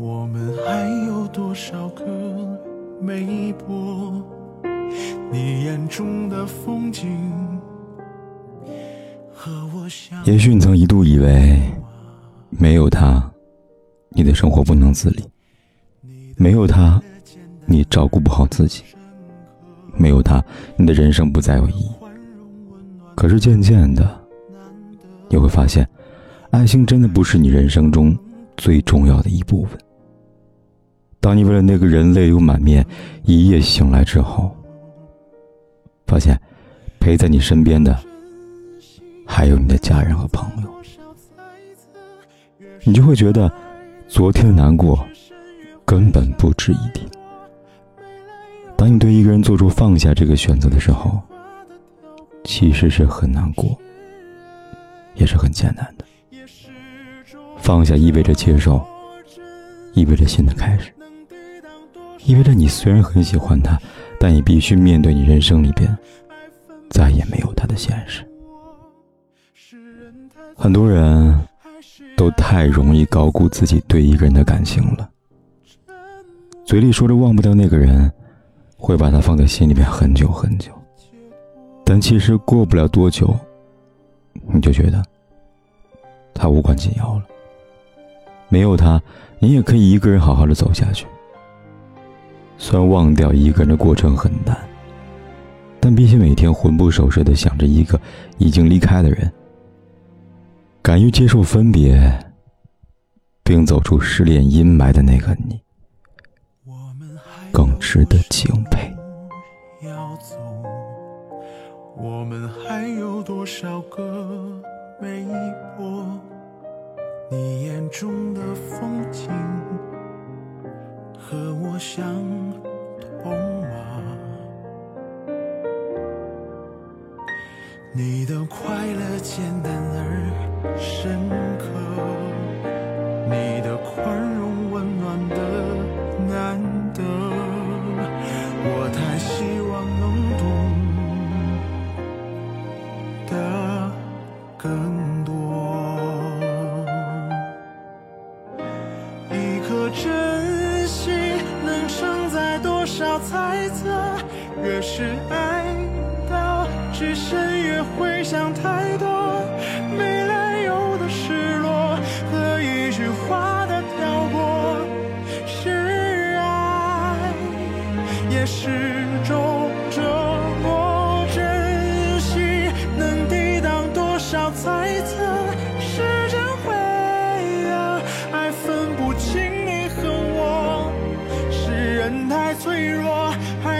我们还有多少个没播？你眼中的风景。也许你曾一度以为，没有他，你的生活不能自理；没有他，你照顾不好自己；没有他，你的人生不再有意义。可是渐渐的。你会发现，爱情真的不是你人生中最重要的一部分。当你为了那个人泪流满面，一夜醒来之后，发现陪在你身边的还有你的家人和朋友，你就会觉得昨天的难过根本不值一提。当你对一个人做出放下这个选择的时候，其实是很难过。也是很艰难的。放下意味着接受，意味着新的开始，意味着你虽然很喜欢他，但你必须面对你人生里边再也没有他的现实。很多人都太容易高估自己对一个人的感情了，嘴里说着忘不掉那个人，会把他放在心里边很久很久，但其实过不了多久。你就觉得他无关紧要了。没有他，你也可以一个人好好的走下去。虽然忘掉一个人的过程很难，但比起每天魂不守舍的想着一个已经离开的人，敢于接受分别，并走出失恋阴霾的那个你，更值得敬佩。我们还有多少个没播？你眼中的风景和我相同吗？你的快乐简单而深刻，多少猜测？越是爱到只深，越会想太多。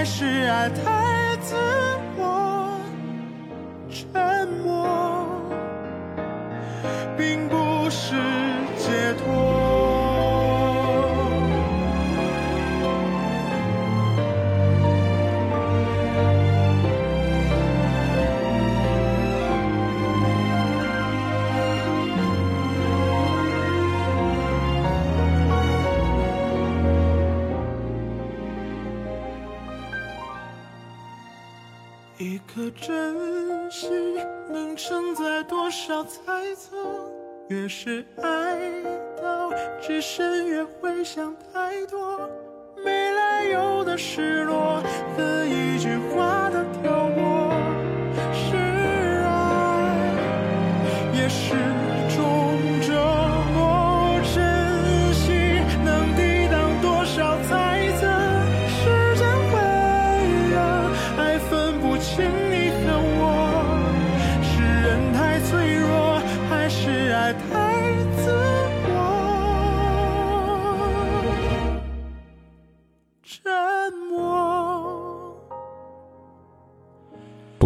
还是爱太自我？沉默并不是解脱。一颗真心能承载多少猜测？越是爱到至深，越会想太多。没来由的失落和一句话的